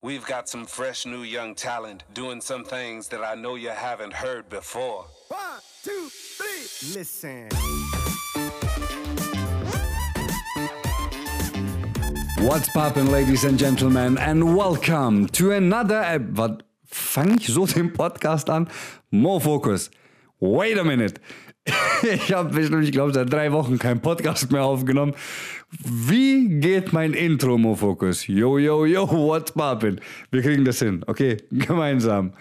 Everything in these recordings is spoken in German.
We've got some fresh new young talent doing some things that I know you haven't heard before. One, two, three. Listen. What's poppin', ladies and gentlemen, and welcome to another. Ep was fange ich so den Podcast an? More Focus. Wait a minute. Ich habe bestimmt, ich glaube, seit drei Wochen keinen Podcast mehr aufgenommen. Wie geht mein Intro, Mo Focus? Yo, yo, yo, what's poppin'? Wir kriegen das hin, okay? Gemeinsam.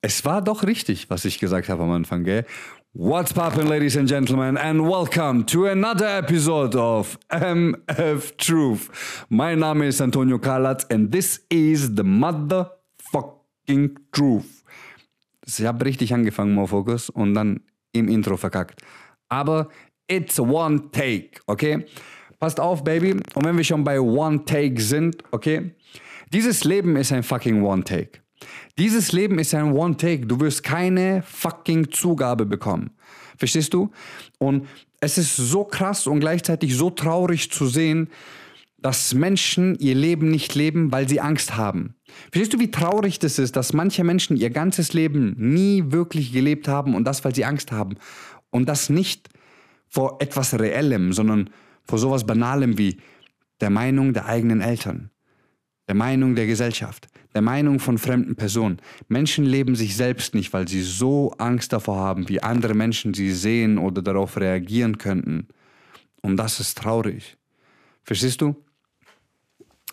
Es war doch richtig, was ich gesagt habe am Anfang, gell? What's poppin', ladies and gentlemen, and welcome to another episode of MF Truth. Mein Name ist Antonio Kalatz and this is the motherfucking truth. Ich habe richtig angefangen, Mo Focus, und dann im Intro verkackt. Aber it's one take, okay? Passt auf, Baby. Und wenn wir schon bei one take sind, okay? Dieses Leben ist ein fucking one take. Dieses Leben ist ein one take. Du wirst keine fucking Zugabe bekommen. Verstehst du? Und es ist so krass und gleichzeitig so traurig zu sehen, dass Menschen ihr Leben nicht leben, weil sie Angst haben. Verstehst du, wie traurig das ist, dass manche Menschen ihr ganzes Leben nie wirklich gelebt haben und das, weil sie Angst haben. Und das nicht vor etwas Reellem, sondern vor sowas Banalem wie der Meinung der eigenen Eltern, der Meinung der Gesellschaft, der Meinung von fremden Personen. Menschen leben sich selbst nicht, weil sie so Angst davor haben, wie andere Menschen sie sehen oder darauf reagieren könnten. Und das ist traurig. Verstehst du?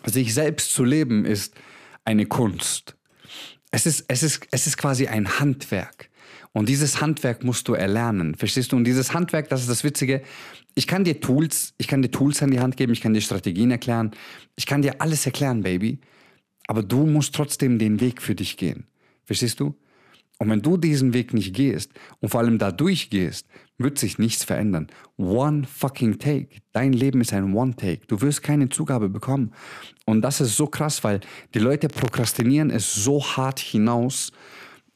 Sich selbst zu leben ist eine Kunst. Es ist, es ist, es ist quasi ein Handwerk. Und dieses Handwerk musst du erlernen. Verstehst du? Und dieses Handwerk, das ist das Witzige. Ich kann dir Tools, ich kann dir Tools an die Hand geben, ich kann dir Strategien erklären, ich kann dir alles erklären, Baby. Aber du musst trotzdem den Weg für dich gehen. Verstehst du? Und wenn du diesen Weg nicht gehst und vor allem da durchgehst, wird sich nichts verändern. One fucking take. Dein Leben ist ein One take. Du wirst keine Zugabe bekommen. Und das ist so krass, weil die Leute prokrastinieren es so hart hinaus,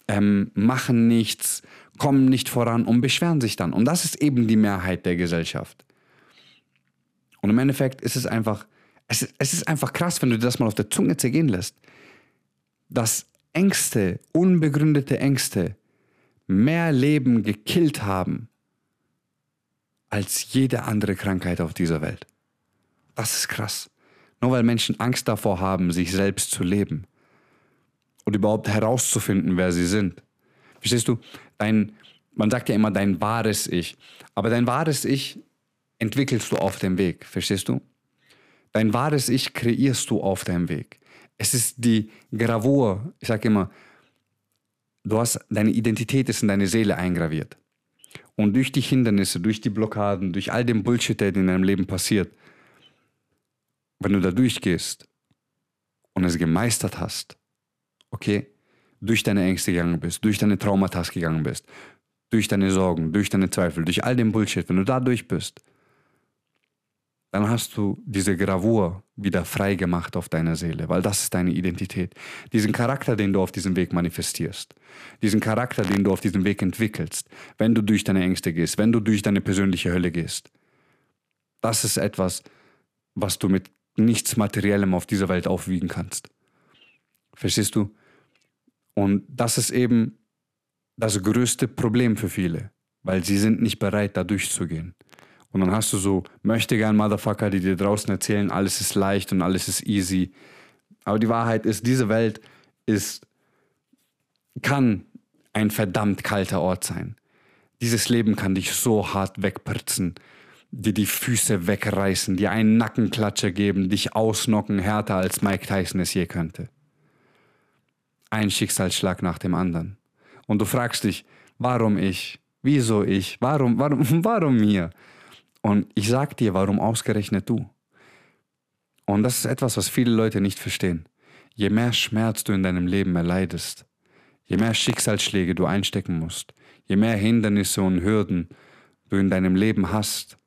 ähm, machen nichts, kommen nicht voran und beschweren sich dann. Und das ist eben die Mehrheit der Gesellschaft. Und im Endeffekt ist es einfach, es, es ist einfach krass, wenn du dir das mal auf der Zunge zergehen lässt, dass Ängste, unbegründete Ängste, mehr Leben gekillt haben als jede andere Krankheit auf dieser Welt. Das ist krass. Nur weil Menschen Angst davor haben, sich selbst zu leben und überhaupt herauszufinden, wer sie sind. Verstehst du? Dein, man sagt ja immer dein wahres Ich, aber dein wahres Ich entwickelst du auf dem Weg. Verstehst du? Dein wahres Ich kreierst du auf deinem Weg. Es ist die Gravur. Ich sage immer, du hast, deine Identität ist in deine Seele eingraviert. Und durch die Hindernisse, durch die Blockaden, durch all den Bullshit, der in deinem Leben passiert, wenn du da durchgehst und es gemeistert hast, okay, durch deine Ängste gegangen bist, durch deine Traumata gegangen bist, durch deine Sorgen, durch deine Zweifel, durch all den Bullshit, wenn du da durch bist, dann hast du diese Gravur wieder frei gemacht auf deiner Seele, weil das ist deine Identität. Diesen Charakter, den du auf diesem Weg manifestierst, diesen Charakter, den du auf diesem Weg entwickelst, wenn du durch deine Ängste gehst, wenn du durch deine persönliche Hölle gehst. Das ist etwas, was du mit nichts Materiellem auf dieser Welt aufwiegen kannst. Verstehst du? Und das ist eben das größte Problem für viele, weil sie sind nicht bereit, da durchzugehen. Und dann hast du so möchte gern Motherfucker, die dir draußen erzählen, alles ist leicht und alles ist easy. Aber die Wahrheit ist, diese Welt ist, kann ein verdammt kalter Ort sein. Dieses Leben kann dich so hart wegpritzen, dir die Füße wegreißen, dir einen Nackenklatscher geben, dich ausnocken, härter als Mike Tyson es je könnte. Ein Schicksalsschlag nach dem anderen. Und du fragst dich, warum ich? Wieso ich? Warum, warum, warum mir? Und ich sag dir, warum ausgerechnet du? Und das ist etwas, was viele Leute nicht verstehen. Je mehr Schmerz du in deinem Leben erleidest, je mehr Schicksalsschläge du einstecken musst, je mehr Hindernisse und Hürden du in deinem Leben hast,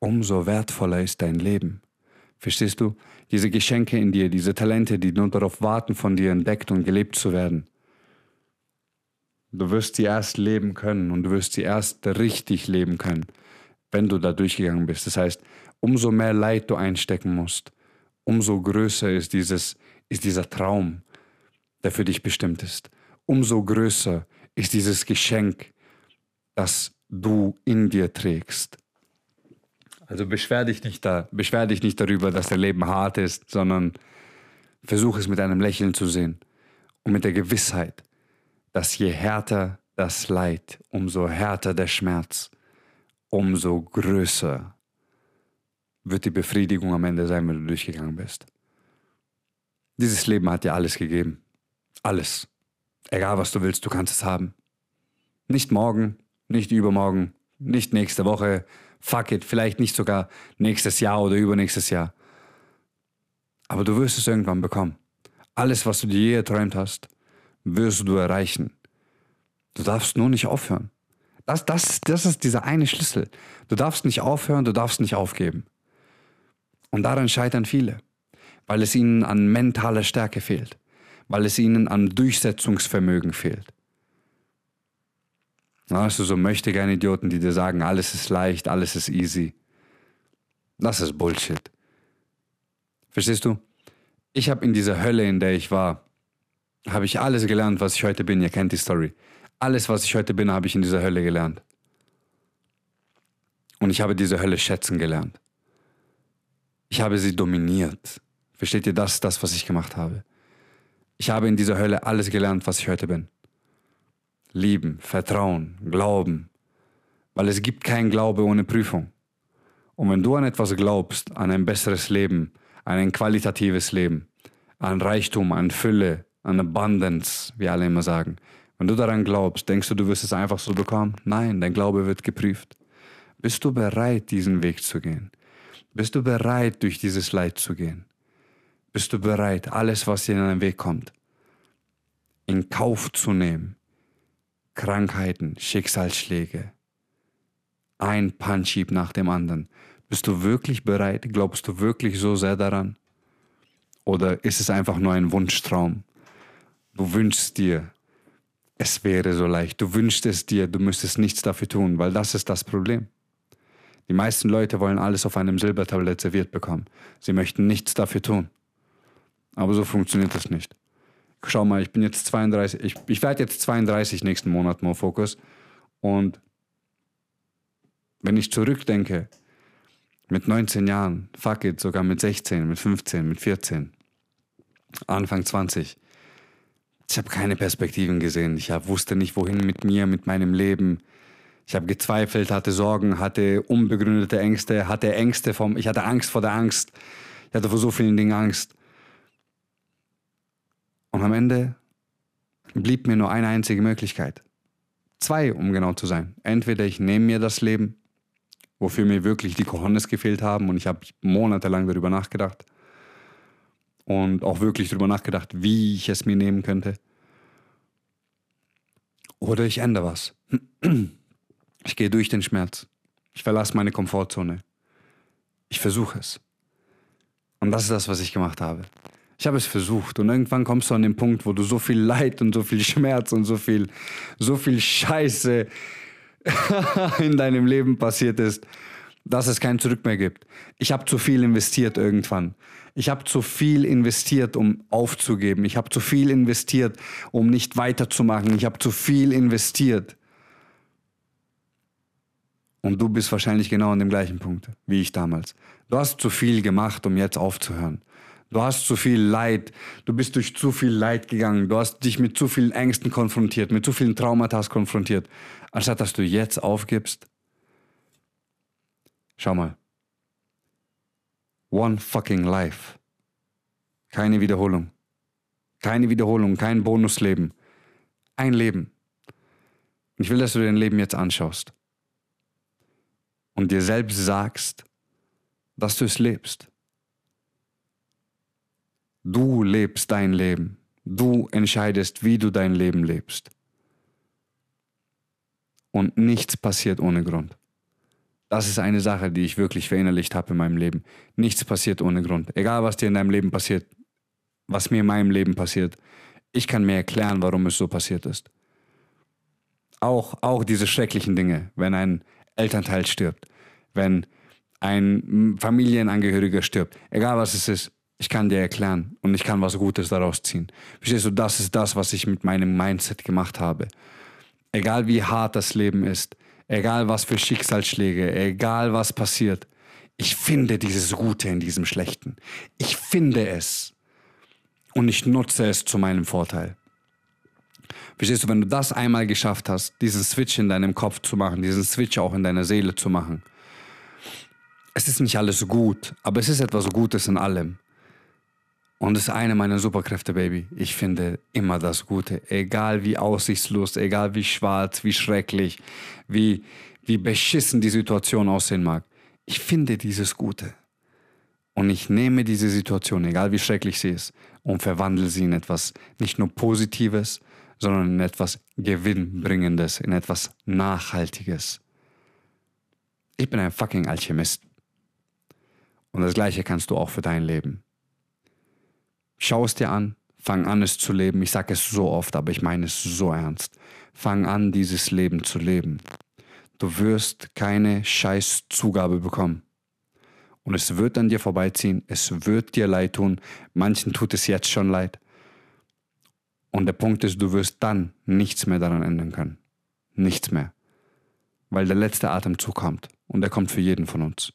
umso wertvoller ist dein Leben. Verstehst du? Diese Geschenke in dir, diese Talente, die nur darauf warten, von dir entdeckt und gelebt zu werden. Du wirst sie erst leben können und du wirst sie erst richtig leben können, wenn du da durchgegangen bist. Das heißt, umso mehr Leid du einstecken musst, umso größer ist, dieses, ist dieser Traum, der für dich bestimmt ist. Umso größer ist dieses Geschenk, das du in dir trägst. Also beschwer dich nicht, da, beschwer dich nicht darüber, dass dein Leben hart ist, sondern versuch es mit einem Lächeln zu sehen und mit der Gewissheit, dass je härter das Leid, umso härter der Schmerz, umso größer wird die Befriedigung am Ende sein, wenn du durchgegangen bist. Dieses Leben hat dir alles gegeben. Alles. Egal was du willst, du kannst es haben. Nicht morgen, nicht übermorgen, nicht nächste Woche, fuck it, vielleicht nicht sogar nächstes Jahr oder übernächstes Jahr. Aber du wirst es irgendwann bekommen. Alles, was du dir je erträumt hast, wirst du erreichen. Du darfst nur nicht aufhören. Das, das, das ist dieser eine Schlüssel. Du darfst nicht aufhören, du darfst nicht aufgeben. Und daran scheitern viele, weil es ihnen an mentaler Stärke fehlt, weil es ihnen an Durchsetzungsvermögen fehlt. Hast du so möchte gerne Idioten, die dir sagen, alles ist leicht, alles ist easy. Das ist Bullshit. Verstehst du? Ich habe in dieser Hölle, in der ich war, habe ich alles gelernt, was ich heute bin. Ihr kennt die Story. Alles, was ich heute bin, habe ich in dieser Hölle gelernt. Und ich habe diese Hölle schätzen gelernt. Ich habe sie dominiert. Versteht ihr das, das, was ich gemacht habe? Ich habe in dieser Hölle alles gelernt, was ich heute bin. Lieben, Vertrauen, Glauben. Weil es gibt keinen Glaube ohne Prüfung. Und wenn du an etwas glaubst, an ein besseres Leben, an ein qualitatives Leben, an Reichtum, an Fülle, an Abundance, wie alle immer sagen, wenn du daran glaubst, denkst du, du wirst es einfach so bekommen? Nein, dein Glaube wird geprüft. Bist du bereit, diesen Weg zu gehen? Bist du bereit, durch dieses Leid zu gehen? Bist du bereit, alles, was dir in deinen Weg kommt, in Kauf zu nehmen? Krankheiten, Schicksalsschläge, ein Punchhieb nach dem anderen. Bist du wirklich bereit? Glaubst du wirklich so sehr daran? Oder ist es einfach nur ein Wunschtraum? Du wünschst dir, es wäre so leicht. Du wünschst es dir, du müsstest nichts dafür tun, weil das ist das Problem. Die meisten Leute wollen alles auf einem Silbertablett serviert bekommen. Sie möchten nichts dafür tun. Aber so funktioniert das nicht schau mal, ich bin jetzt 32, ich, ich werde jetzt 32 nächsten Monat More Focus. Und wenn ich zurückdenke, mit 19 Jahren, fuck it, sogar mit 16, mit 15, mit 14, Anfang 20, ich habe keine Perspektiven gesehen. Ich wusste nicht, wohin mit mir, mit meinem Leben. Ich habe gezweifelt, hatte Sorgen, hatte unbegründete Ängste, hatte Ängste vom, ich hatte Angst vor der Angst. Ich hatte vor so vielen Dingen Angst. Und am Ende blieb mir nur eine einzige Möglichkeit. Zwei, um genau zu sein. Entweder ich nehme mir das Leben, wofür mir wirklich die Cojones gefehlt haben und ich habe monatelang darüber nachgedacht und auch wirklich darüber nachgedacht, wie ich es mir nehmen könnte. Oder ich ändere was. Ich gehe durch den Schmerz. Ich verlasse meine Komfortzone. Ich versuche es. Und das ist das, was ich gemacht habe. Ich habe es versucht und irgendwann kommst du an den Punkt, wo du so viel Leid und so viel Schmerz und so viel, so viel Scheiße in deinem Leben passiert ist, dass es kein Zurück mehr gibt. Ich habe zu viel investiert irgendwann. Ich habe zu viel investiert, um aufzugeben. Ich habe zu viel investiert, um nicht weiterzumachen. Ich habe zu viel investiert. Und du bist wahrscheinlich genau an dem gleichen Punkt wie ich damals. Du hast zu viel gemacht, um jetzt aufzuhören. Du hast zu viel Leid. Du bist durch zu viel Leid gegangen. Du hast dich mit zu vielen Ängsten konfrontiert, mit zu vielen Traumata konfrontiert. Anstatt dass du jetzt aufgibst. Schau mal. One fucking life. Keine Wiederholung. Keine Wiederholung, kein Bonusleben. Ein Leben. Ich will, dass du dein Leben jetzt anschaust. Und dir selbst sagst, dass du es lebst. Du lebst dein Leben. Du entscheidest, wie du dein Leben lebst. Und nichts passiert ohne Grund. Das ist eine Sache, die ich wirklich verinnerlicht habe in meinem Leben. Nichts passiert ohne Grund. Egal, was dir in deinem Leben passiert, was mir in meinem Leben passiert, ich kann mir erklären, warum es so passiert ist. Auch, auch diese schrecklichen Dinge, wenn ein Elternteil stirbt, wenn ein Familienangehöriger stirbt, egal was es ist, Ich kann dir erklären und ich kann was Gutes daraus ziehen. Verstehst du, das ist das, was ich mit meinem Mindset gemacht habe. Egal wie hart das Leben ist, egal was für Schicksalsschläge, egal was passiert, ich finde dieses Gute in diesem Schlechten. Ich finde es. Und ich nutze es zu meinem Vorteil. Verstehst du, wenn du das einmal geschafft hast, diesen Switch in deinem Kopf zu machen, diesen Switch auch in deiner Seele zu machen, es ist nicht alles gut, aber es ist etwas Gutes in allem. Und es ist eine meiner Superkräfte, Baby. Ich finde immer das Gute. Egal wie aussichtslos, egal wie schwarz, wie schrecklich, wie, wie beschissen die Situation aussehen mag. Ich finde dieses Gute. Und ich nehme diese Situation, egal wie schrecklich sie ist, und verwandle sie in etwas nicht nur Positives, sondern in etwas Gewinnbringendes, in etwas Nachhaltiges. Ich bin ein fucking Alchemist. Und das Gleiche kannst du auch für dein Leben. Schau es dir an, fang an es zu leben. Ich sage es so oft, aber ich meine es so ernst. Fang an, dieses Leben zu leben. Du wirst keine scheiß Zugabe bekommen. Und es wird an dir vorbeiziehen, es wird dir leid tun. Manchen tut es jetzt schon leid. Und der Punkt ist, du wirst dann nichts mehr daran ändern können. Nichts mehr. Weil der letzte Atemzug kommt. Und der kommt für jeden von uns.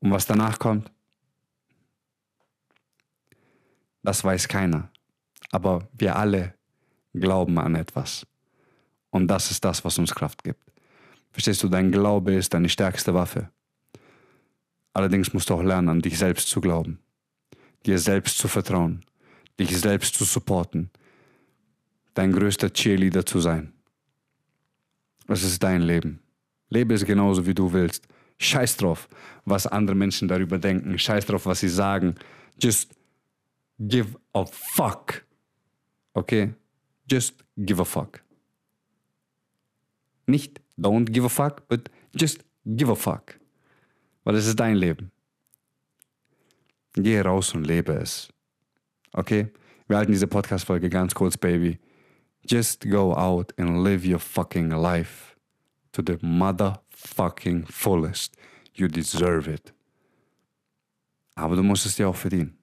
Und was danach kommt, das weiß keiner. Aber wir alle glauben an etwas. Und das ist das, was uns Kraft gibt. Verstehst du, dein Glaube ist deine stärkste Waffe. Allerdings musst du auch lernen, an dich selbst zu glauben, dir selbst zu vertrauen, dich selbst zu supporten, dein größter Cheerleader zu sein. Es ist dein Leben. Lebe es genauso, wie du willst. Scheiß drauf, was andere Menschen darüber denken. Scheiß drauf, was sie sagen. Just give a fuck. Okay? Just give a fuck. Nicht don't give a fuck, but just give a fuck. Weil es ist dein Leben. Geh raus und lebe es. Okay? Wir halten diese Podcast-Folge ganz kurz, Baby. Just go out and live your fucking life to the motherfucking fullest. You deserve it. Aber du musst es dir auch verdienen.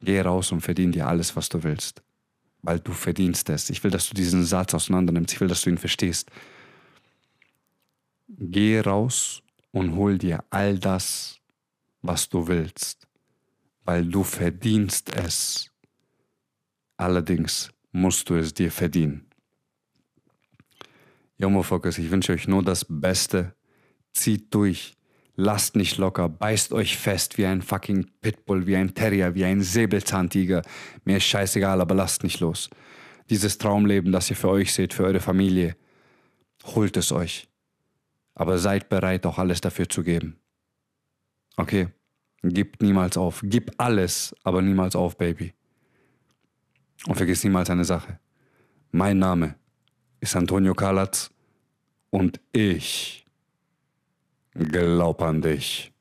Geh raus und verdien dir alles, was du willst. Weil du verdienst es. Ich will, dass du diesen Satz auseinander nimmst. Ich will, dass du ihn verstehst. Geh raus und hol dir all das, was du willst. Weil du verdienst es. Allerdings musst du es dir verdienen. Jomo Focus, ich wünsche euch nur das Beste. Zieht durch. Lasst nicht locker, beißt euch fest wie ein fucking Pitbull, wie ein Terrier, wie ein Säbelzahntiger. Mir ist scheißegal, aber lasst nicht los. Dieses Traumleben, das ihr für euch seht, für eure Familie, holt es euch. Aber seid bereit, auch alles dafür zu geben. Okay? Gebt niemals auf. Gib alles, aber niemals auf, Baby. Und vergiss niemals eine Sache. Mein Name ist Antonio Kalatz und ich glaub an dich.